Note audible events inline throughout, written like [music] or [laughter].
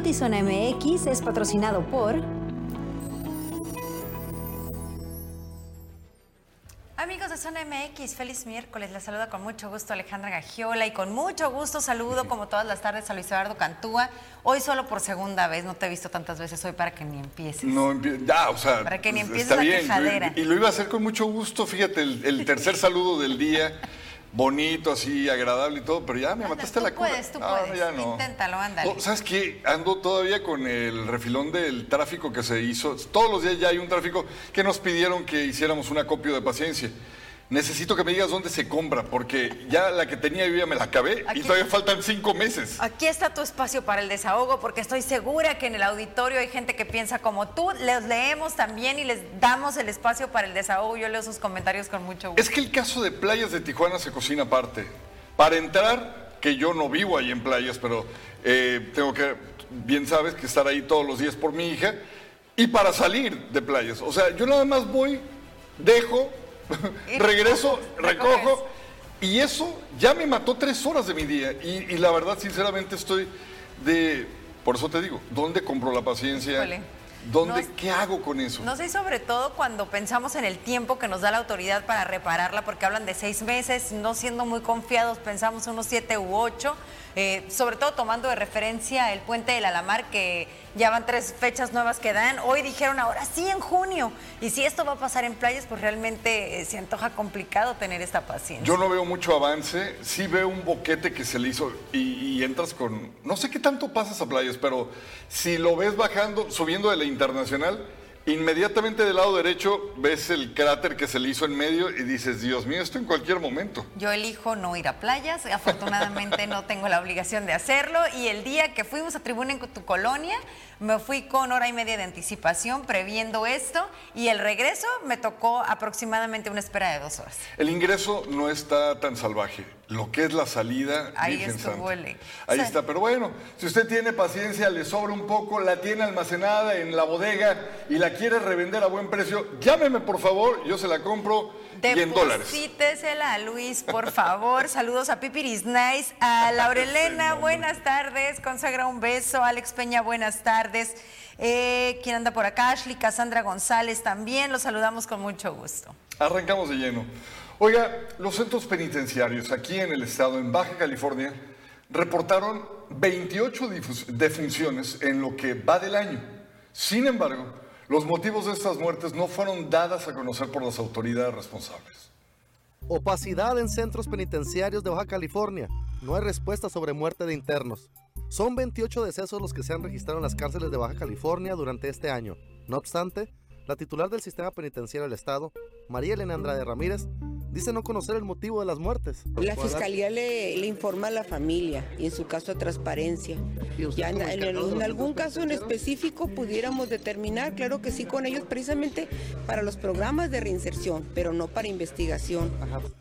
Notizona MX es patrocinado por... Amigos de Zona MX, feliz miércoles. Les saluda con mucho gusto Alejandra Gagiola y con mucho gusto saludo como todas las tardes a Luis Eduardo Cantúa. Hoy solo por segunda vez, no te he visto tantas veces hoy para que ni empieces. No, ya, o sea, para que ni pues, empieces está la bien. quejadera. Y lo iba a hacer con mucho gusto, fíjate, el, el tercer saludo del día, bonito, así, agradable y todo, pero ya me Anda, mataste tú la cura. puedes, tú puedes. ya no. Inténtalo, ándale. No, ¿Sabes qué? Ando todavía con el refilón del tráfico que se hizo. Todos los días ya hay un tráfico que nos pidieron que hiciéramos un acopio de paciencia. Necesito que me digas dónde se compra, porque ya la que tenía yo ya me la acabé Aquí- y todavía faltan cinco meses. Aquí está tu espacio para el desahogo, porque estoy segura que en el auditorio hay gente que piensa como tú. Les leemos también y les damos el espacio para el desahogo. Yo leo sus comentarios con mucho gusto. Es que el caso de playas de Tijuana se cocina aparte. Para entrar, que yo no vivo ahí en playas, pero eh, tengo que, bien sabes, que estar ahí todos los días por mi hija. Y para salir de playas. O sea, yo nada más voy, dejo, [laughs] regreso, recojo. Y eso ya me mató tres horas de mi día. Y, y la verdad, sinceramente, estoy de... Por eso te digo, ¿dónde compro la paciencia? Híjole. ¿Dónde, ¿Qué hago con eso? No sé, sobre todo cuando pensamos en el tiempo que nos da la autoridad para repararla, porque hablan de seis meses, no siendo muy confiados, pensamos unos siete u ocho, eh, sobre todo tomando de referencia el puente del Alamar, que ya van tres fechas nuevas que dan. Hoy dijeron ahora sí en junio, y si esto va a pasar en playas, pues realmente eh, se antoja complicado tener esta paciencia. Yo no veo mucho avance, sí veo un boquete que se le hizo y, y entras con, no sé qué tanto pasas a playas, pero si lo ves bajando, subiendo de la internacional, inmediatamente del lado derecho ves el cráter que se le hizo en medio y dices, Dios mío, esto en cualquier momento. Yo elijo no ir a playas, afortunadamente no tengo la obligación de hacerlo y el día que fuimos a tribuna en tu colonia me fui con hora y media de anticipación previendo esto y el regreso me tocó aproximadamente una espera de dos horas. El ingreso no está tan salvaje, lo que es la salida, Ahí Virgen Santa. el- Ahí está, pero bueno, si usted tiene paciencia, le sobra un poco, la tiene almacenada en la bodega y la quiere revender a buen precio, llámeme por favor, yo se la compro y en dólares. Deposítesela a Luis, por favor. [laughs] Saludos a Pipiris Nice, a Laurelena, buenas tardes. Consagra un beso. Alex Peña, buenas tardes. Eh, ¿Quién anda por acá? Ashley Cassandra González también. Los saludamos con mucho gusto. Arrancamos de lleno. Oiga, los centros penitenciarios aquí en el estado, en Baja California, reportaron 28 difus- defunciones en lo que va del año. Sin embargo, los motivos de estas muertes no fueron dadas a conocer por las autoridades responsables. Opacidad en centros penitenciarios de Baja California. No hay respuesta sobre muerte de internos. Son 28 decesos los que se han registrado en las cárceles de Baja California durante este año. No obstante, la titular del sistema penitenciario del Estado, María Elena Andrade Ramírez, dice no conocer el motivo de las muertes. La fiscalía le, le informa a la familia y en su caso a transparencia. ¿Y usted Ya en, en- algún caso en específico pudiéramos determinar, claro que sí, con ellos precisamente para los programas de reinserción, pero no para investigación.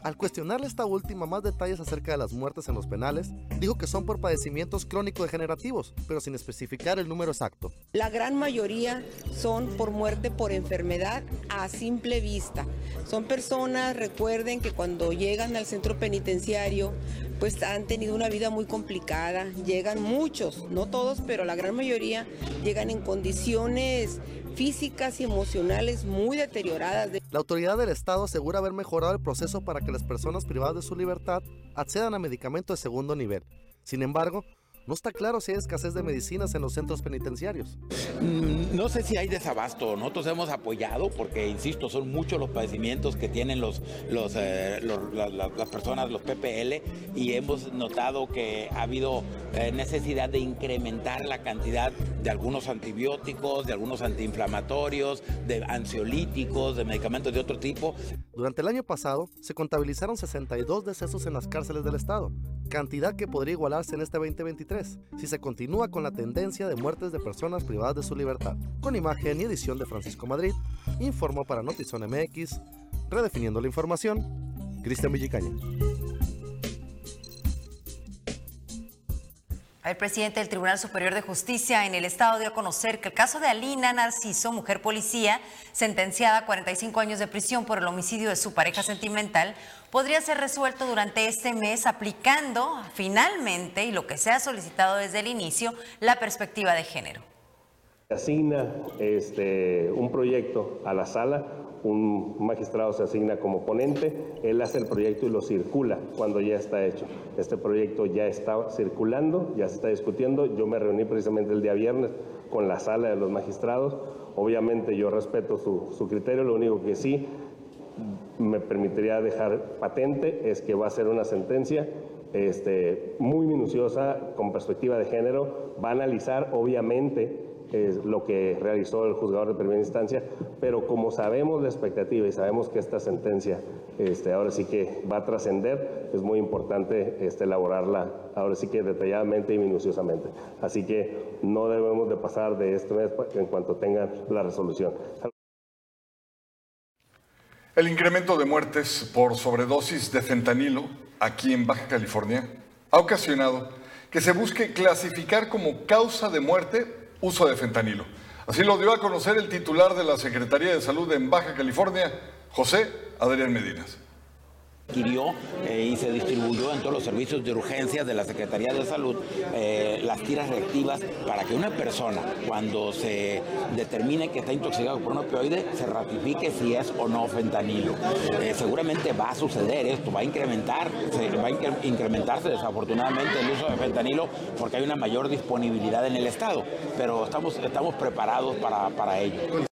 Al cuestionarle esta última más detalles acerca de las muertes en los penales, dijo que son por padecimientos crónico-degenerativos, pero sin especificar el número exacto. La gran mayoría son por muerte por enfermedad a simple vista. Son personas, recuerden que cuando llegan al centro penitenciario, pues han tenido una vida muy complicada. Llegan muchos, no todos, pero la gran mayoría llegan en condiciones físicas y emocionales muy deterioradas. De- La autoridad del Estado asegura haber mejorado el proceso para que las personas privadas de su libertad accedan a medicamentos de segundo nivel. Sin embargo, no está claro si hay escasez de medicinas en los centros penitenciarios. Mm, No sé si hay desabasto. Nosotros hemos apoyado porque, insisto, son muchos los padecimientos que tienen los, los, eh, los- las personas, los PPL, y hemos notado que ha habido eh, necesidad de incrementar la cantidad de algunos antibióticos, de algunos antiinflamatorios, de ansiolíticos, de medicamentos de otro tipo. Durante el año pasado se contabilizaron 62 decesos en las cárceles del Estado, cantidad que podría igualarse en este 2023 si se continúa con la tendencia de muertes de personas privadas de su libertad. Con imagen y edición de Francisco Madrid, informó para Notizón MX, redefiniendo la información, Cristian Villicaña. El presidente del Tribunal Superior de Justicia en el Estado dio a conocer que el caso de Alina Narciso, mujer policía, sentenciada a 45 años de prisión por el homicidio de su pareja sentimental, podría ser resuelto durante este mes aplicando finalmente, y lo que se ha solicitado desde el inicio, la perspectiva de género. Asigna este, un proyecto a la sala un magistrado se asigna como ponente, él hace el proyecto y lo circula cuando ya está hecho. Este proyecto ya está circulando, ya se está discutiendo. Yo me reuní precisamente el día viernes con la sala de los magistrados. Obviamente yo respeto su, criterio, lo único que sí me permitiría dejar patente es que va a ser una sentencia este, muy minuciosa con perspectiva de género, va a analizar obviamente es lo que realizó el juzgador de primera instancia, pero como sabemos la expectativa y sabemos que esta sentencia este, ahora sí que va a trascender, es muy importante este, elaborarla ahora sí que detalladamente y minuciosamente. Así que no debemos de pasar de este mes en cuanto tengan la resolución. El incremento de muertes por sobredosis de fentanilo aquí en Baja California ha ocasionado que se busque clasificar como causa de muerte uso de fentanilo. Así lo dio a conocer el titular de la Secretaría de Salud en Baja California, José Adrián Medinas adquirió eh, y se distribuyó en todos los servicios de urgencias de la Secretaría de Salud eh, las tiras reactivas para que una persona, cuando se determine que está intoxicado por un opioide, se ratifique si es o no fentanilo. Eh, seguramente va a suceder esto, va a incrementar, va a incrementarse desafortunadamente el uso de fentanilo porque hay una mayor disponibilidad en el Estado, pero estamos, estamos preparados para, para ello.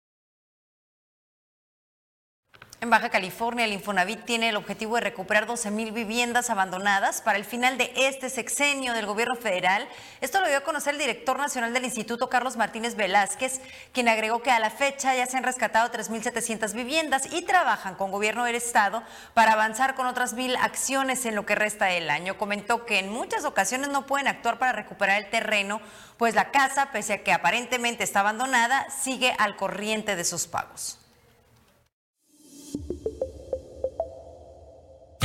En Baja California, el Infonavit tiene el objetivo de recuperar 12.000 viviendas abandonadas para el final de este sexenio del gobierno federal. Esto lo dio a conocer el director nacional del instituto, Carlos Martínez Velázquez, quien agregó que a la fecha ya se han rescatado 3.700 viviendas y trabajan con gobierno del estado para avanzar con otras mil acciones en lo que resta del año. Comentó que en muchas ocasiones no pueden actuar para recuperar el terreno, pues la casa, pese a que aparentemente está abandonada, sigue al corriente de sus pagos.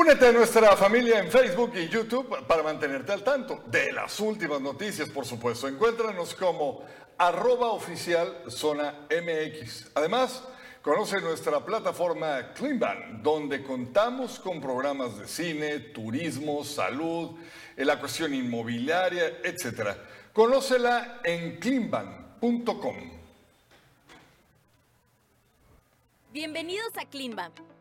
Únete a nuestra familia en Facebook y YouTube para mantenerte al tanto de las últimas noticias, por supuesto. Encuéntranos como arroba Zona MX. Además, conoce nuestra plataforma Cleanban, donde contamos con programas de cine, turismo, salud, en la cuestión inmobiliaria, etc. Conócela en cleanban.com. Bienvenidos a Cleanban,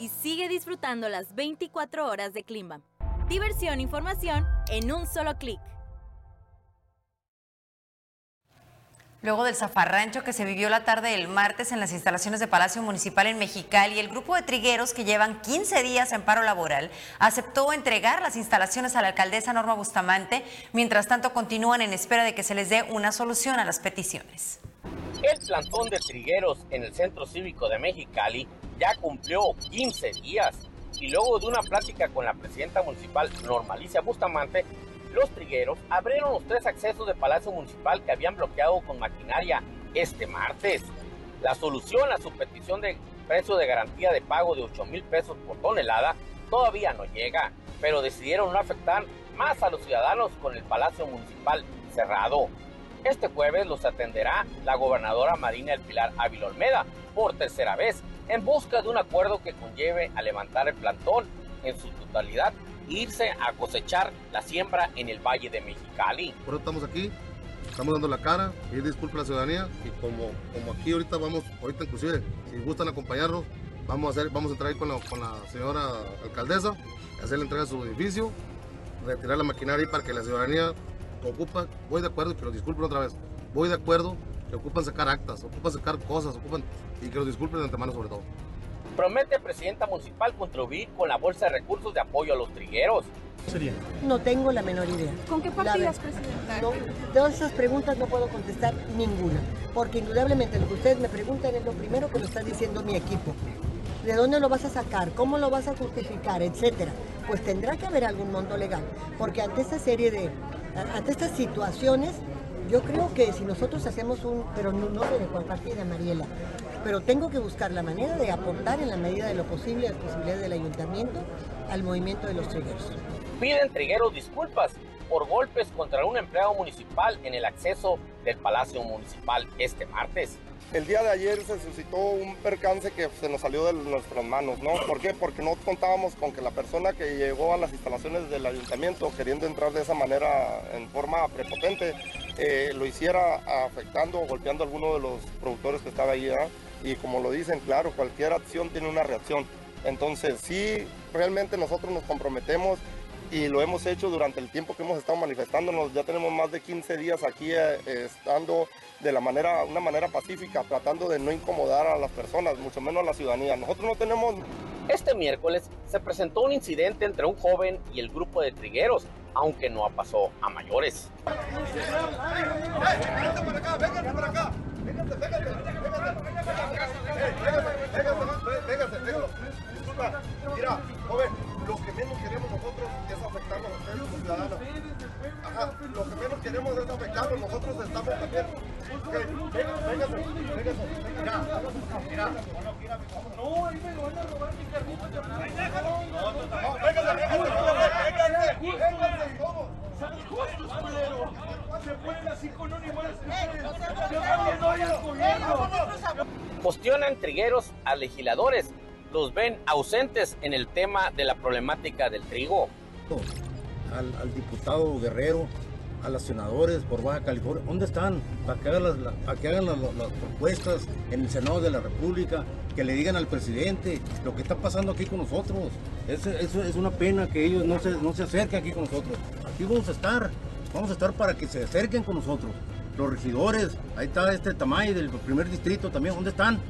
y sigue disfrutando las 24 horas de Klimbam. Diversión e información en un solo clic. Luego del zafarrancho que se vivió la tarde del martes en las instalaciones de Palacio Municipal en Mexicali, el grupo de trigueros que llevan 15 días en paro laboral aceptó entregar las instalaciones a la alcaldesa Norma Bustamante. Mientras tanto, continúan en espera de que se les dé una solución a las peticiones. El plantón de trigueros en el Centro Cívico de Mexicali ya cumplió 15 días y luego de una plática con la presidenta municipal Norma Alicia Bustamante, los trigueros abrieron los tres accesos de Palacio Municipal que habían bloqueado con maquinaria este martes. La solución a su petición de precio de garantía de pago de 8 mil pesos por tonelada todavía no llega, pero decidieron no afectar más a los ciudadanos con el Palacio Municipal cerrado. Este jueves los atenderá la gobernadora Marina El Pilar Ávila Olmeda por tercera vez en busca de un acuerdo que conlleve a levantar el plantón en su totalidad irse a cosechar la siembra en el Valle de Mexicali. Por eso estamos aquí, estamos dando la cara, y disculpa a la ciudadanía y como, como aquí ahorita vamos, ahorita inclusive, si gustan acompañarnos, Vamos a, hacer, vamos a entrar con la, señora alcaldesa, hacer la entrega de su edificio, retirar la maquinaria para que la ciudadanía ocupa, voy de acuerdo, pero disculpen otra vez, voy de acuerdo que ocupan sacar actas, ocupan sacar cosas, ocupan y que los disculpen de antemano sobre todo. Promete presidenta municipal contribuir con la bolsa de recursos de apoyo a los trigueros. Sería. No tengo la menor idea. ¿Con qué partidas, presidenta? No, de esas preguntas no puedo contestar ninguna, porque indudablemente lo que ustedes me preguntan es lo primero que lo está diciendo mi equipo. ¿De dónde lo vas a sacar? ¿Cómo lo vas a justificar? Etcétera. Pues tendrá que haber algún monto legal, porque ante esta serie de, ante estas situaciones, yo creo que si nosotros hacemos un, pero no, no de cuál partida, Mariela, pero tengo que buscar la manera de aportar en la medida de lo posible las posibilidades del ayuntamiento al movimiento de los trigueros. Piden trigueros disculpas por golpes contra un empleado municipal en el acceso del Palacio Municipal este martes. El día de ayer se suscitó un percance que se nos salió de nuestras manos, ¿no? ¿Por qué? Porque no contábamos con que la persona que llegó a las instalaciones del ayuntamiento queriendo entrar de esa manera en forma prepotente, eh, lo hiciera afectando o golpeando a alguno de los productores que estaba ahí, Y como lo dicen, claro, cualquier acción tiene una reacción. Entonces, sí, realmente nosotros nos comprometemos y lo hemos hecho durante el tiempo que hemos estado manifestándonos. Ya tenemos más de 15 días aquí eh, estando de la manera, una manera pacífica, tratando de no incomodar a las personas, mucho menos a la ciudadanía. Nosotros no tenemos... Este miércoles se presentó un incidente entre un joven y el grupo de trigueros, aunque no pasó a mayores. Mira, joven, lo que menos queremos nosotros es afectarnos a ustedes como ciudadanos. Ajá, lo que menos queremos es afectarnos, nosotros estamos también. Okay, véngase, véngase, véngase. Mira, mira. No, ahí me van a robar mi carrito. Véngase, véngase, véngase, ¿cómo? Son justos, culero. Se ponen así con un igual. Yo también doy al gobierno. Cuestionan trigueros a legisladores los ven ausentes en el tema de la problemática del trigo. Al, diputado Guerrero, a los senadores por Baja California, ¿dónde están? Para que hagan, las, propuestas en el Senado de la República, que le digan al presidente lo que está pasando aquí con nosotros. Eso, es una pena que ellos no se, no se acerquen aquí con nosotros. Aquí vamos a estar, vamos a estar para que se acerquen con nosotros. Los regidores, ahí está este Tamay del primer distrito también, ¿dónde están?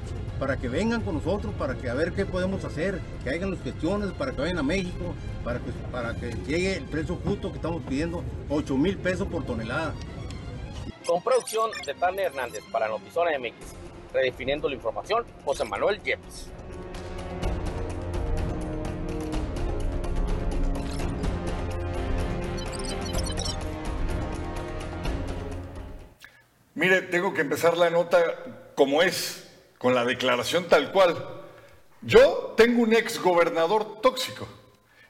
Para que vengan con nosotros, para que a ver qué podemos hacer, que hagan las cuestiones, para que vayan a México, para que, para que llegue el precio justo que estamos pidiendo, 8 mil pesos por tonelada. Con producción de Tania Hernández para Notizona MX, redefiniendo la información, José Manuel Yepes. Mire, tengo que empezar la nota como es con la declaración tal cual. Yo tengo un ex gobernador tóxico.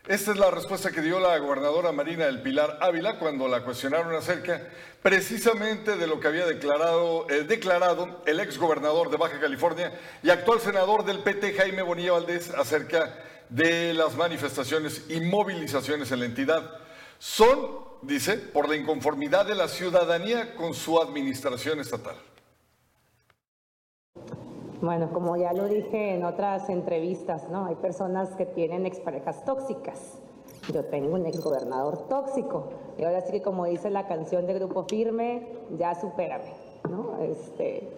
Esta es la respuesta que dio la gobernadora Marina del Pilar Ávila cuando la cuestionaron acerca precisamente de lo que había declarado, eh, el ex gobernador de Baja California y actual senador del PT Jaime Bonilla Valdés acerca de las manifestaciones y movilizaciones en la entidad. Son, dice, por la inconformidad de la ciudadanía con su administración estatal. Bueno, como ya lo dije en otras entrevistas, ¿no? Hay personas que tienen exparejas tóxicas. Yo tengo un exgobernador tóxico. Y ahora sí que como dice la canción de Grupo Firme, ya supérame, ¿no? Este,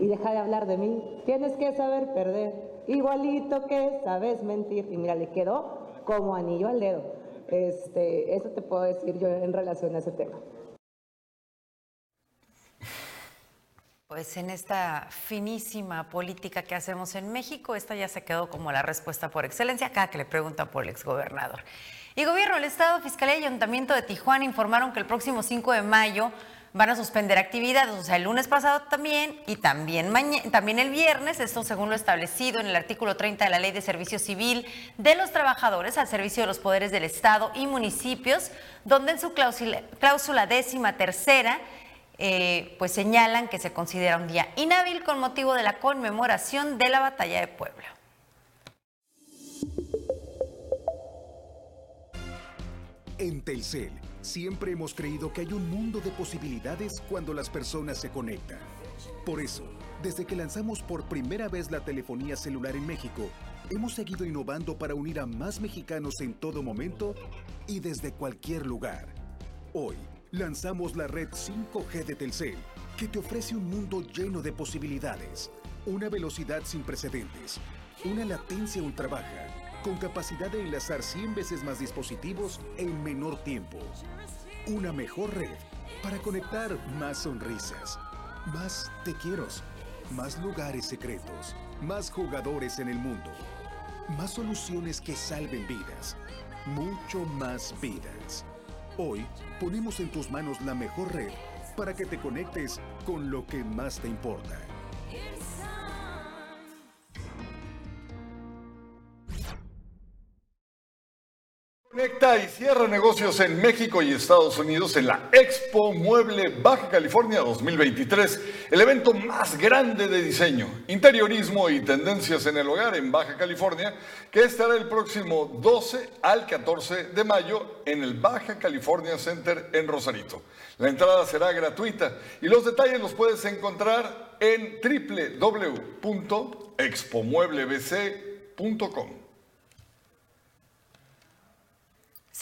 y deja de hablar de mí. Tienes que saber perder, igualito que sabes mentir. Y mira, le quedó como anillo al dedo. Este, eso te puedo decir yo en relación a ese tema. Pues en esta finísima política que hacemos en México, esta ya se quedó como la respuesta por excelencia acá que le preguntan por el exgobernador. Y gobierno, el Estado, Fiscalía y Ayuntamiento de Tijuana informaron que el próximo 5 de mayo van a suspender actividades, o sea, el lunes pasado también y también, también el viernes, esto según lo establecido en el artículo 30 de la Ley de Servicio Civil de los Trabajadores al servicio de los poderes del Estado y municipios, donde en su cláusula, cláusula décima tercera eh, pues señalan que se considera un día inhábil con motivo de la conmemoración de la batalla de Puebla. En Telcel, siempre hemos creído que hay un mundo de posibilidades cuando las personas se conectan. Por eso, desde que lanzamos por primera vez la telefonía celular en México, hemos seguido innovando para unir a más mexicanos en todo momento y desde cualquier lugar. Hoy lanzamos la red 5G de Telcel, que te ofrece un mundo lleno de posibilidades, una velocidad sin precedentes, una latencia ultra baja, con capacidad de enlazar 100 veces más dispositivos en menor tiempo. Una mejor red para conectar más sonrisas, más te quiero, más lugares secretos, más jugadores en el mundo, más soluciones que salven vidas, mucho más vidas. Hoy ponemos en tus manos la mejor red para que te conectes con lo que más te importa. Conecta y cierra negocios en México y Estados Unidos en la Expo Mueble Baja California 2023, el evento más grande de diseño, interiorismo y tendencias en el hogar en Baja California, que estará el próximo 12 al 14 de mayo en el Baja California Center en Rosarito. La entrada será gratuita y los detalles los puedes encontrar en www.expomueblebc.com.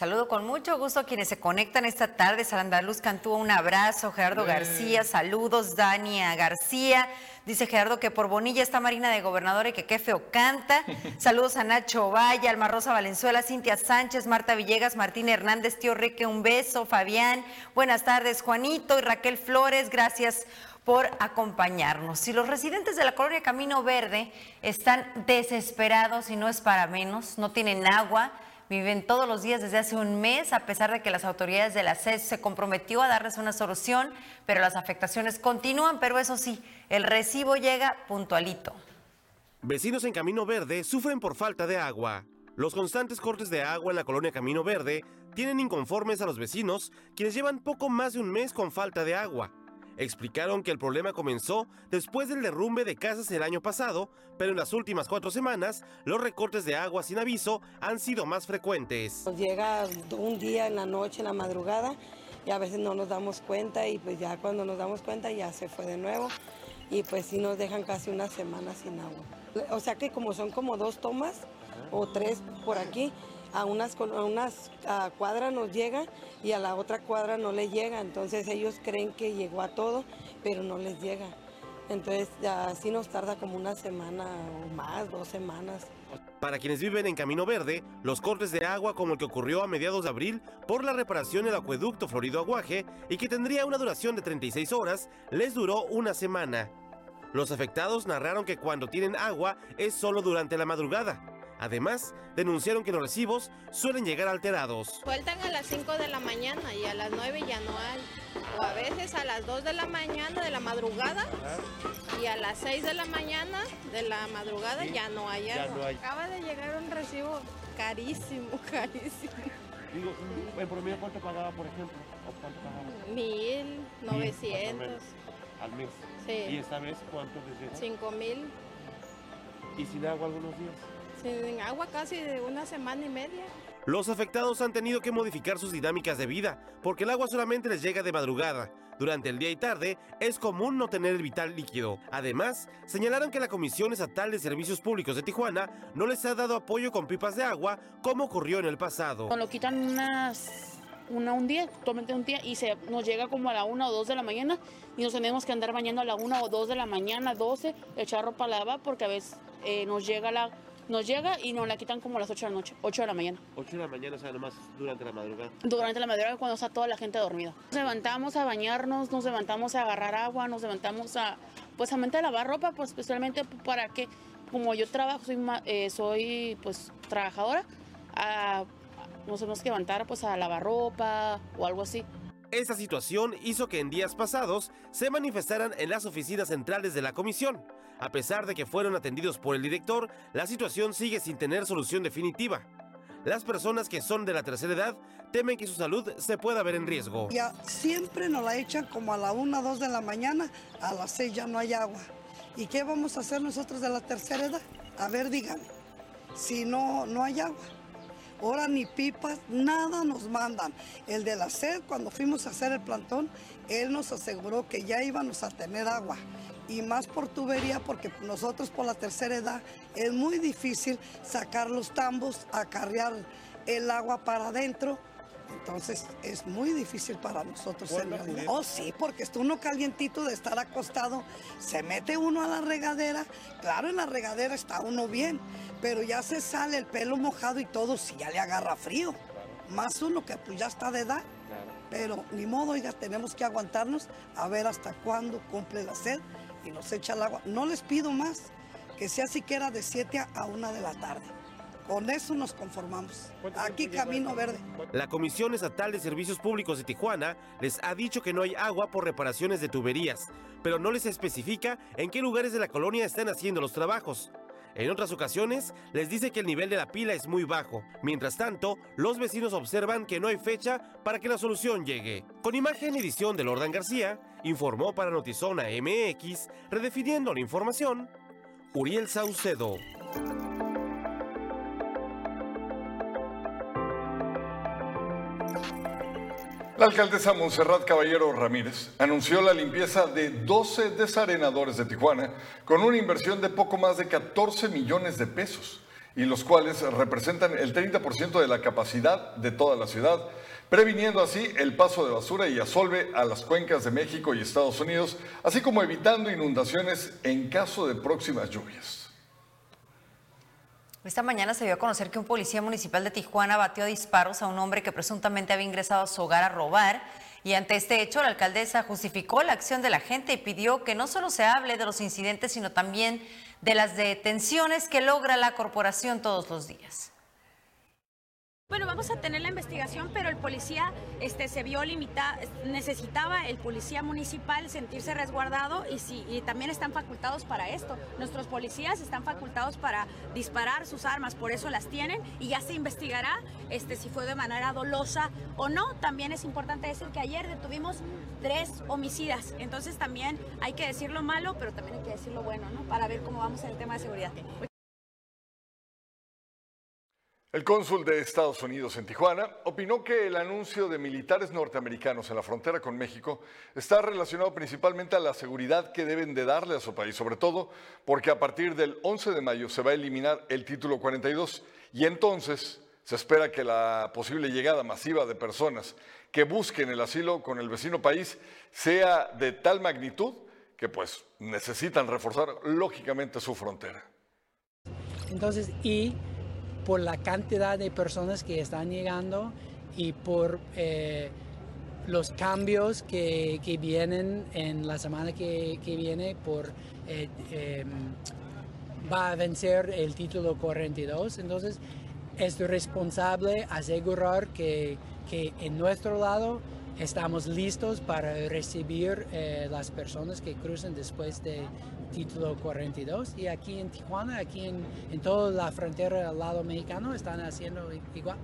Saludo con mucho gusto a quienes se conectan esta tarde. Sarandaluz Cantú, un abrazo. Gerardo García, saludos. Dania García. Dice Gerardo que por Bonilla está Marina de Gobernador y que qué feo canta. [laughs] Saludos a Nacho Valle, Alma Rosa Valenzuela, Cintia Sánchez, Marta Villegas, Martín Hernández, Tío Rique, un beso. Fabián, buenas tardes. Juanito y Raquel Flores, gracias por acompañarnos. Si los residentes de la colonia Camino Verde están desesperados y no es para menos, no tienen agua, viven todos los días desde hace un mes, a pesar de que las autoridades de la CES se comprometió a darles una solución, pero las afectaciones continúan, pero eso sí, el recibo llega puntualito. Vecinos en Camino Verde sufren por falta de agua. Los constantes cortes de agua en la colonia Camino Verde tienen inconformes a los vecinos, quienes llevan poco más de un mes con falta de agua. Explicaron que el problema comenzó después del derrumbe de casas el año pasado, pero en las últimas cuatro semanas los recortes de agua sin aviso han sido más frecuentes. Nos llega un día en la noche, en la madrugada, y a veces no nos damos cuenta y pues ya cuando nos damos cuenta ya se fue de nuevo y pues sí nos dejan casi una semana sin agua. O sea que como son como dos tomas o tres por aquí, a unas, a unas a cuadras nos llega y a la otra cuadra no le llega. Entonces ellos creen que llegó a todo, pero no les llega. Entonces así nos tarda como una semana o más, dos semanas. Para quienes viven en Camino Verde, los cortes de agua como el que ocurrió a mediados de abril por la reparación del acueducto Florido Aguaje y que tendría una duración de 36 horas, les duró una semana. Los afectados narraron que cuando tienen agua es solo durante la madrugada. Además, denunciaron que los recibos suelen llegar alterados. Sueltan a las 5 de la mañana y a las 9 ya no hay. O a veces a las 2 de la mañana de la madrugada y a las 6 de la mañana de la madrugada ya no hay Ya agua. no hay. Acaba de llegar un recibo carísimo, [laughs] carísimo. Digo, en promedio, ¿cuánto pagaba, por ejemplo? ¿O cuánto pagaba? Mil, novecientos, al mes. Sí. ¿Y esta vez cuánto les cinco mil. ¿Y sin agua algunos días? Sin agua casi de una semana y media. Los afectados han tenido que modificar sus dinámicas de vida, porque el agua solamente les llega de madrugada. Durante el día y tarde es común no tener el vital líquido. Además, señalaron que la Comisión Estatal de Servicios Públicos de Tijuana no les ha dado apoyo con pipas de agua, como ocurrió en el pasado. Nos lo quitan unas, una, un día, totalmente un día, y se nos llega como a la una o dos de la mañana y nos tenemos que andar bañando a la una o dos de la mañana, 12, echar ropa a lavar porque a veces eh, nos llega la nos llega y nos la quitan como a las 8 de la noche, 8 de la mañana. 8 de la mañana, o sea, nomás durante la madrugada. Durante la madrugada cuando está toda la gente dormida. Nos levantamos a bañarnos, nos levantamos a agarrar agua, nos levantamos a, pues a mente a lavar ropa, pues especialmente para que, como yo trabajo, soy, ma- eh, soy pues trabajadora, a- nos tenemos que levantar pues a lavar ropa o algo así. Esta situación hizo que en días pasados se manifestaran en las oficinas centrales de la comisión. A pesar de que fueron atendidos por el director, la situación sigue sin tener solución definitiva. Las personas que son de la tercera edad temen que su salud se pueda ver en riesgo. Ya siempre nos la echan como a la 1, 2 de la mañana, a las 6 ya no hay agua. ¿Y qué vamos a hacer nosotros de la tercera edad? A ver, díganme, si no, no hay agua. Ahora ni pipas, nada nos mandan. El de la sed, cuando fuimos a hacer el plantón, él nos aseguró que ya íbamos a tener agua. Y más por tubería porque nosotros por la tercera edad es muy difícil sacar los tambos, acarrear el agua para adentro. Entonces es muy difícil para nosotros. En realidad. Oh, sí, porque está uno calientito de estar acostado, se mete uno a la regadera, claro, en la regadera está uno bien, pero ya se sale el pelo mojado y todo, si ya le agarra frío. Más uno que pues ya está de edad. Pero ni modo, ya tenemos que aguantarnos a ver hasta cuándo cumple la sed y nos echa el agua. No les pido más, que sea siquiera de 7 a 1 de la tarde. Con eso nos conformamos. Aquí Camino Verde. La Comisión Estatal de Servicios Públicos de Tijuana les ha dicho que no hay agua por reparaciones de tuberías, pero no les especifica en qué lugares de la colonia están haciendo los trabajos. En otras ocasiones les dice que el nivel de la pila es muy bajo. Mientras tanto, los vecinos observan que no hay fecha para que la solución llegue. Con imagen y edición de Lordan García, informó para Notizona MX, redefiniendo la información, Uriel Saucedo. La alcaldesa Montserrat Caballero Ramírez anunció la limpieza de 12 desarenadores de Tijuana con una inversión de poco más de 14 millones de pesos y los cuales representan el 30% de la capacidad de toda la ciudad, previniendo así el paso de basura y asolve a las cuencas de México y Estados Unidos, así como evitando inundaciones en caso de próximas lluvias. Esta mañana se dio a conocer que un policía municipal de Tijuana batió a disparos a un hombre que presuntamente había ingresado a su hogar a robar. Y ante este hecho, la alcaldesa justificó la acción de la gente y pidió que no solo se hable de los incidentes, sino también de las detenciones que logra la corporación todos los días. Bueno, vamos a tener la investigación, pero el policía este, se vio limitado, necesitaba el policía municipal sentirse resguardado y, si, y también están facultados para esto. Nuestros policías están facultados para disparar sus armas, por eso las tienen y ya se investigará este, si fue de manera dolosa o no. También es importante decir que ayer detuvimos tres homicidas, entonces también hay que decir lo malo, pero también hay que decir lo bueno, ¿no? Para ver cómo vamos en el tema de seguridad. El cónsul de Estados Unidos en Tijuana opinó que el anuncio de militares norteamericanos en la frontera con México está relacionado principalmente a la seguridad que deben de darle a su país, sobre todo porque a partir del 11 de mayo se va a eliminar el título 42 y entonces se espera que la posible llegada masiva de personas que busquen el asilo con el vecino país sea de tal magnitud que pues necesitan reforzar lógicamente su frontera. Entonces, y por la cantidad de personas que están llegando y por eh, los cambios que, que, vienen en la semana que, que viene por eh, eh, va a vencer el título 42 entonces es responsable asegurar que, que en nuestro lado estamos listos para recibir las personas que crucen después de, título 42 y aquí en Tijuana, aquí en, en toda la frontera al lado mexicano están haciendo igual.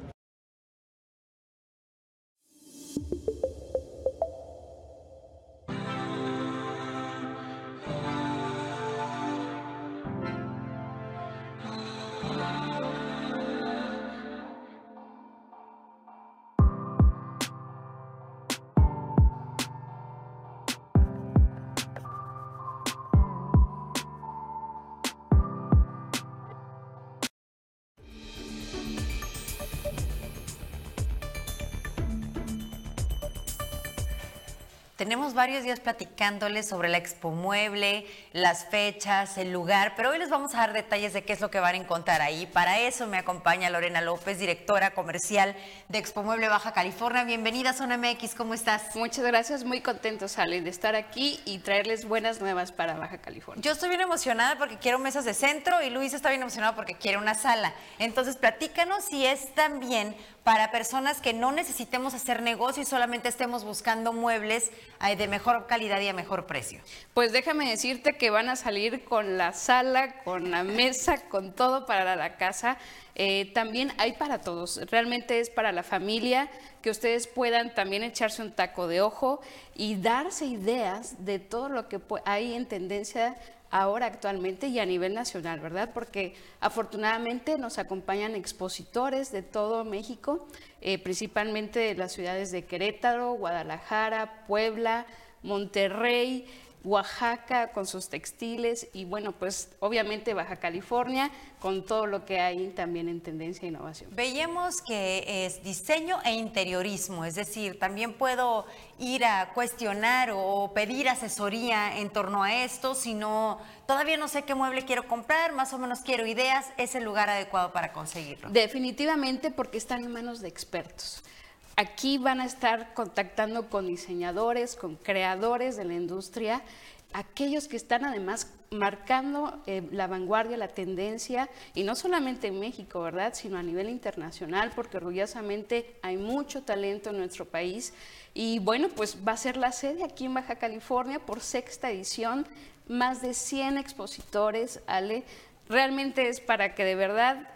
Tenemos varios días platicándoles sobre la Expo Mueble, las fechas, el lugar, pero hoy les vamos a dar detalles de qué es lo que van a encontrar ahí. Para eso me acompaña Lorena López, directora comercial de Expo Mueble Baja California. Bienvenida a Zona MX, ¿cómo estás? Muchas gracias, muy contento, Sally, de estar aquí y traerles buenas nuevas para Baja California. Yo estoy bien emocionada porque quiero mesas de centro y Luis está bien emocionado porque quiere una sala. Entonces, platícanos si es también para personas que no necesitemos hacer negocio y solamente estemos buscando muebles de mejor calidad y a mejor precio. Pues déjame decirte que van a salir con la sala, con la mesa, con todo para la casa. Eh, también hay para todos, realmente es para la familia, que ustedes puedan también echarse un taco de ojo y darse ideas de todo lo que hay en tendencia ahora actualmente y a nivel nacional, ¿verdad? Porque afortunadamente nos acompañan expositores de todo México, eh, principalmente de las ciudades de Querétaro, Guadalajara, Puebla, Monterrey, Oaxaca con sus textiles y bueno, pues obviamente Baja California con todo lo que hay también en tendencia e innovación. Veíamos que es diseño e interiorismo, es decir, también puedo ir a cuestionar o pedir asesoría en torno a esto, si no, todavía no sé qué mueble quiero comprar, más o menos quiero ideas, es el lugar adecuado para conseguirlo. Definitivamente porque están en manos de expertos. Aquí van a estar contactando con diseñadores, con creadores de la industria, aquellos que están además marcando eh, la vanguardia, la tendencia, y no solamente en México, ¿verdad?, sino a nivel internacional, porque orgullosamente hay mucho talento en nuestro país. Y bueno, pues va a ser la sede aquí en Baja California por sexta edición, más de 100 expositores, Ale. Realmente es para que de verdad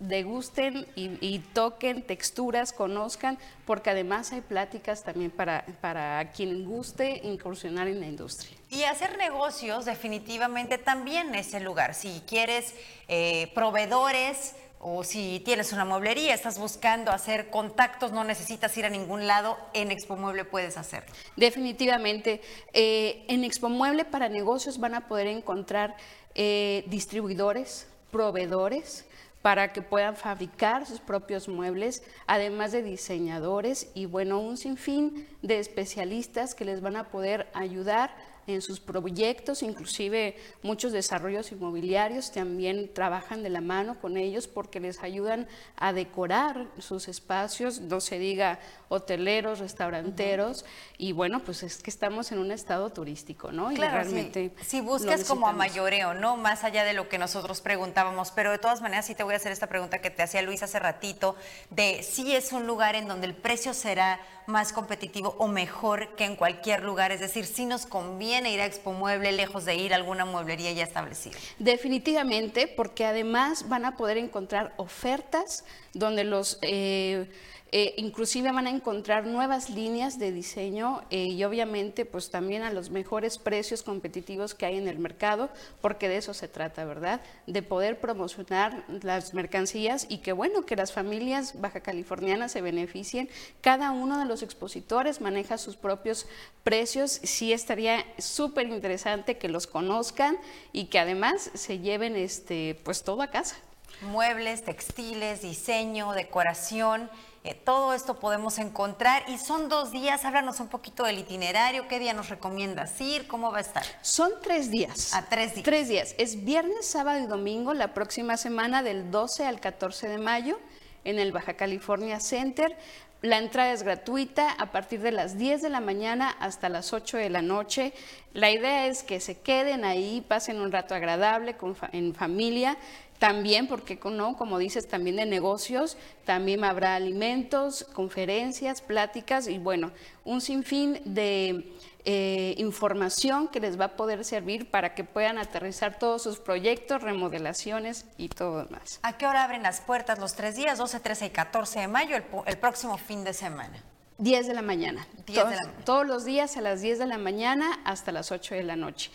degusten y, toquen texturas, conozcan, porque además hay pláticas también para, para quien guste incursionar en la industria. Y hacer negocios definitivamente también es el lugar. Si quieres eh, proveedores o si tienes una mueblería, estás buscando hacer contactos, no necesitas ir a ningún lado, en Expo Mueble puedes hacerlo. Definitivamente. Eh, en Expo Mueble para negocios van a poder encontrar eh, distribuidores, proveedores, para que puedan fabricar sus propios muebles, además de diseñadores y bueno, un sinfín de especialistas que les van a poder ayudar en sus proyectos, inclusive muchos desarrollos inmobiliarios también trabajan de la mano con ellos porque les ayudan a decorar sus espacios, no se diga hoteleros, restauranteros, y bueno, pues es que estamos en un estado turístico, ¿no? Claro, y realmente si buscas como a mayoreo, ¿no? Más allá de lo que nosotros preguntábamos, pero de todas maneras sí te voy a hacer esta pregunta que te hacía Luis hace ratito, de si es un lugar en donde el precio será más competitivo o mejor que en cualquier lugar, es decir, si nos conviene ir a Expo Mueble lejos de ir a alguna mueblería ya establecida. Definitivamente, porque además van a poder encontrar ofertas donde los... Eh, eh, inclusive van a encontrar nuevas líneas de diseño eh, y obviamente pues también a los mejores precios competitivos que hay en el mercado, porque de eso se trata, ¿verdad? De poder promocionar las mercancías y que bueno, que las familias baja californianas se beneficien. Cada uno de los expositores maneja sus propios precios. Sí estaría súper interesante que los conozcan y que además se lleven este, pues todo a casa. Muebles, textiles, diseño, decoración eh, todo esto podemos encontrar y son dos días. Háblanos un poquito del itinerario. ¿Qué día nos recomiendas ir? ¿Cómo va a estar? Son tres días. A ah, tres días. Tres días. Es viernes, sábado y domingo la próxima semana del 12 al 14 de mayo en el Baja California Center. La entrada es gratuita a partir de las 10 de la mañana hasta las 8 de la noche. La idea es que se queden ahí, pasen un rato agradable en familia también, porque no, como dices, también de negocios, también habrá alimentos, conferencias, pláticas y bueno, un sinfín de eh, información que les va a poder servir para que puedan aterrizar todos sus proyectos, remodelaciones y todo más. ¿A qué hora abren las puertas los tres días, 12, 13 y 14 de mayo, el, próximo fin de semana? 10 de la mañana. Todos los días a las 10 de la mañana hasta las 8 de la noche.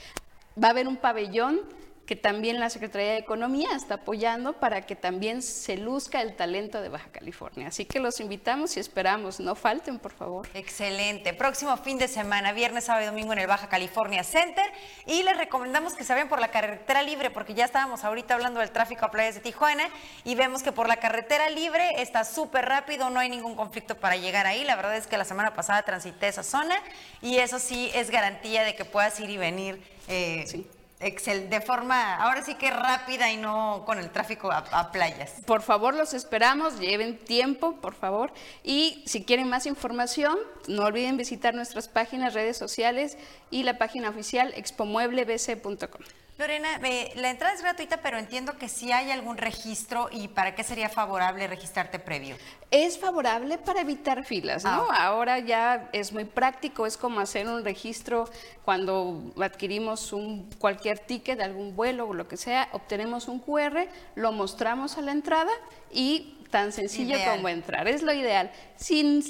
Va a haber un pabellón que también la Secretaría de Economía está apoyando para que también se luzca el talento de Baja California. Así que los invitamos y esperamos, no falten, por favor. Excelente. Próximo fin de semana, viernes, sábado y domingo en el Baja California Center. Y les recomendamos que se vayan por la carretera libre, porque ya estábamos ahorita hablando del tráfico a playas de Tijuana y vemos que por la carretera libre está súper rápido, no hay ningún conflicto para llegar ahí. La verdad es que la semana pasada transité esa zona y eso sí es garantía de que puedas ir y venir. Eh, sí Excel, de forma, ahora sí que rápida y no con el tráfico a, playas. Por favor, los esperamos, lleven tiempo, por favor. Y si quieren más información, no olviden visitar nuestras páginas, redes sociales y la página oficial expomueblebc.com. Lorena, la entrada es gratuita, pero entiendo que si hay algún registro y para qué sería favorable registrarte previo. Es favorable para evitar filas, ¿no? Ah, Ahora ya es muy práctico, es como hacer un registro cuando adquirimos un, cualquier ticket, de algún vuelo o lo que sea, obtenemos un QR, lo mostramos a la entrada y tan sencillo como entrar. Es lo ideal. Si,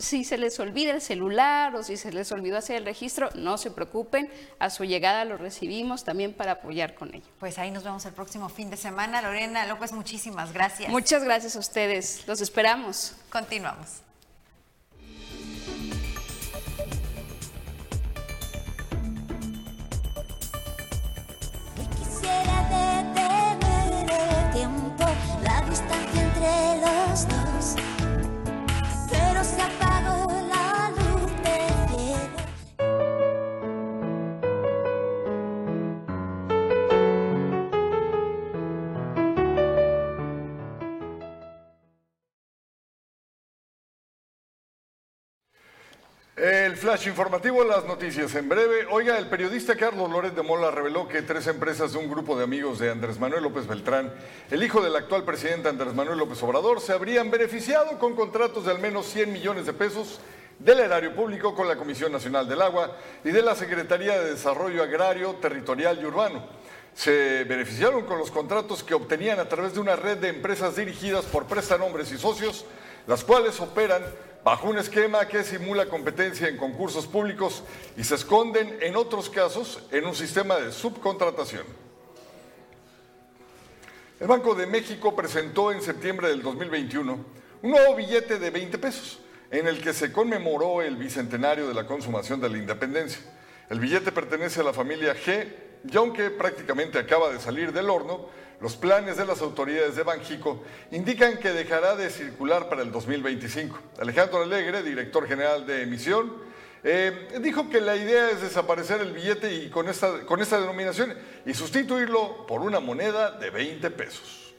si se les olvida el celular o si se les olvidó hacer el registro, no se preocupen. A su llegada lo recibimos también para apoyar con ello. Pues ahí nos vemos el próximo fin de semana. Lorena López, muchísimas gracias. Muchas gracias a ustedes. Los esperamos. Continuamos. Flash informativo, las noticias en breve. Oiga, el periodista Carlos Loret de Mola reveló que tres empresas de un grupo de amigos de Andrés Manuel López Beltrán, el hijo del actual presidente Andrés Manuel López Obrador, se habrían beneficiado con contratos de al menos 100 millones de pesos del erario público con la Comisión Nacional del Agua y de la Secretaría de Desarrollo Agrario, Territorial y Urbano. Se beneficiaron con los contratos que obtenían a través de una red de empresas dirigidas por prestanombres y socios, las cuales operan bajo un esquema que simula competencia en concursos públicos y se esconden en otros casos en un sistema de subcontratación. El Banco de México presentó en septiembre del 2021 un nuevo billete de 20 pesos en el que se conmemoró el bicentenario de la consumación de la independencia. El billete pertenece a la familia G y aunque prácticamente acaba de salir del horno, los planes de las autoridades de Banjico indican que dejará de circular para el 2025. Alejandro Alegre, director general de emisión, eh, dijo que la idea es desaparecer el billete y con esta, con esta denominación y sustituirlo por una moneda de 20 pesos.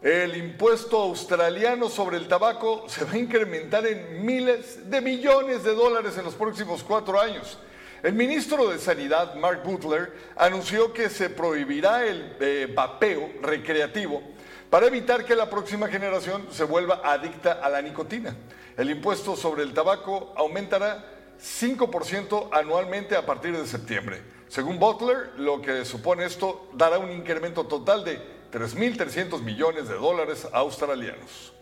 El impuesto australiano sobre el tabaco se va a incrementar en miles de millones de dólares en los próximos cuatro años. El ministro de Sanidad, Mark Butler, anunció que se prohibirá el eh, vapeo recreativo para evitar que la próxima generación se vuelva adicta a la nicotina. El impuesto sobre el tabaco aumentará 5% anualmente a partir de septiembre. Según Butler, lo que supone esto dará un incremento total de 3.300 millones de dólares australianos.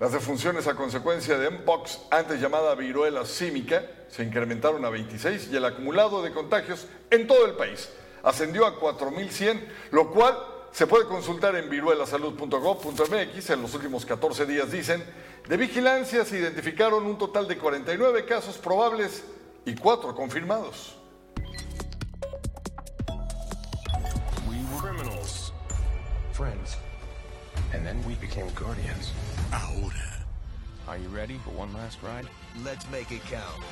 Las defunciones a consecuencia de Mpox, antes llamada viruela símica, se incrementaron a 26 y el acumulado de contagios en todo el país ascendió a 4.100, lo cual se puede consultar en viruelasalud.gov.mx. En los últimos 14 días, dicen, de vigilancia se identificaron un total de 49 casos probables y 4 confirmados. Ahora. Are you ready for one last ride? Let's make it count.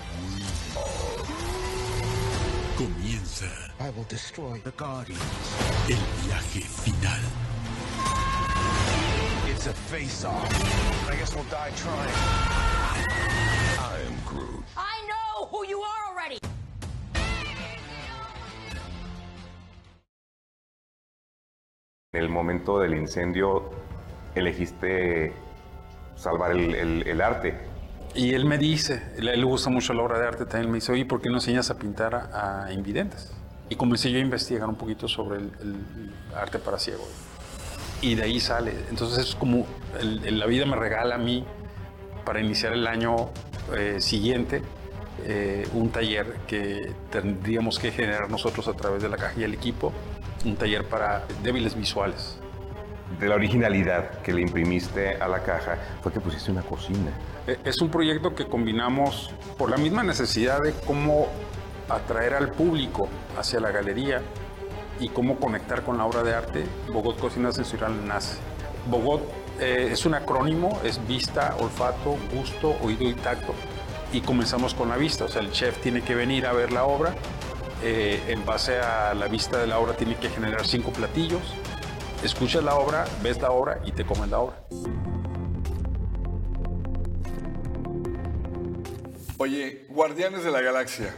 Comienza. I will destroy the Guardians. El viaje final. It's a face-off. I guess we'll die trying. I am Groot. I know who you are already. En el momento del incendio elegiste salvar el, el- el arte. Y él me dice, él, le gusta mucho la obra de arte, también me dice, oye, ¿por qué no enseñas a pintar a, a invidentes? Y comencé yo a investigar un poquito sobre el, el arte para ciegos. Y de ahí sale. Entonces es como el- la vida me regala a mí para iniciar el año eh, siguiente eh, un taller que tendríamos que generar nosotros a través de la caja y el equipo, un taller para débiles visuales. De la originalidad que le imprimiste a la caja fue que pusiste una cocina. Eh, Es un proyecto que combinamos por la misma necesidad de cómo atraer al público hacia la galería y cómo conectar con la obra de arte. Bogot Cocina Sensorial nace. Bogot eh, es un acrónimo, es vista, olfato, gusto, oído y tacto. Y comenzamos con la vista, o sea, el chef tiene que venir a ver la obra. eh, en base a la vista de la obra tiene que generar cinco platillos. Escuchas la obra, ves la obra y te comes la obra. Oye, Guardianes de la Galaxia,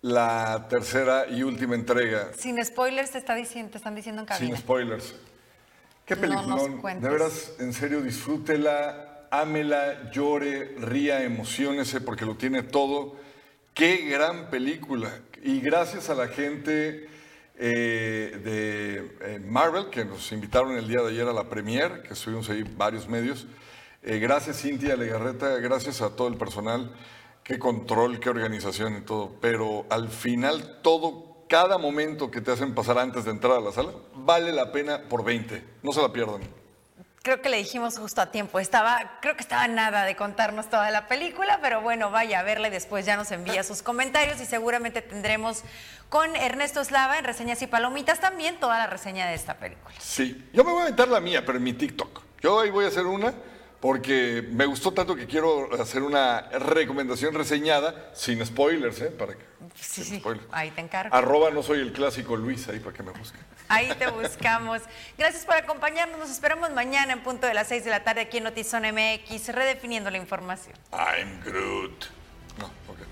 la tercera y última entrega, Sin spoilers te, está diciendo, te están diciendo en cabina. sin spoilers. Qué No peliculón. cuentes. de veras, en serio, disfrútela, ámela, llore, ría, emocionese, porque lo tiene todo. Qué gran película. Y gracias a la gente eh, de eh, Marvel, que nos invitaron el día de ayer a la premier, que estuvimos ahí varios medios. Eh, gracias Cintia Legarreta, gracias a todo el personal. Qué control, qué organización y todo. Pero al final todo, cada momento que te hacen pasar antes de entrar a la sala, vale la pena por 20. No se la pierdan. Creo que le dijimos justo a tiempo. Estaba, creo que estaba nada de contarnos toda la película, pero bueno, vaya a verla y después ya nos envía sus comentarios y seguramente tendremos con Ernesto Slava en reseñas y palomitas también toda la reseña de esta película. Sí, yo me voy a aventar la mía, pero en mi TikTok. Yo ahí voy a hacer una porque me gustó tanto que quiero hacer una recomendación reseñada, sin spoilers, ¿eh? Para que, Sí, sin sí, spoilers. ahí te encargo. Arroba no soy el clásico Luis, ahí para que me busquen. Ahí te buscamos. Gracias por acompañarnos. Nos esperamos mañana en punto de las 6 de la tarde aquí en Notizón MX, redefiniendo la información. I'm Groot. No, okay.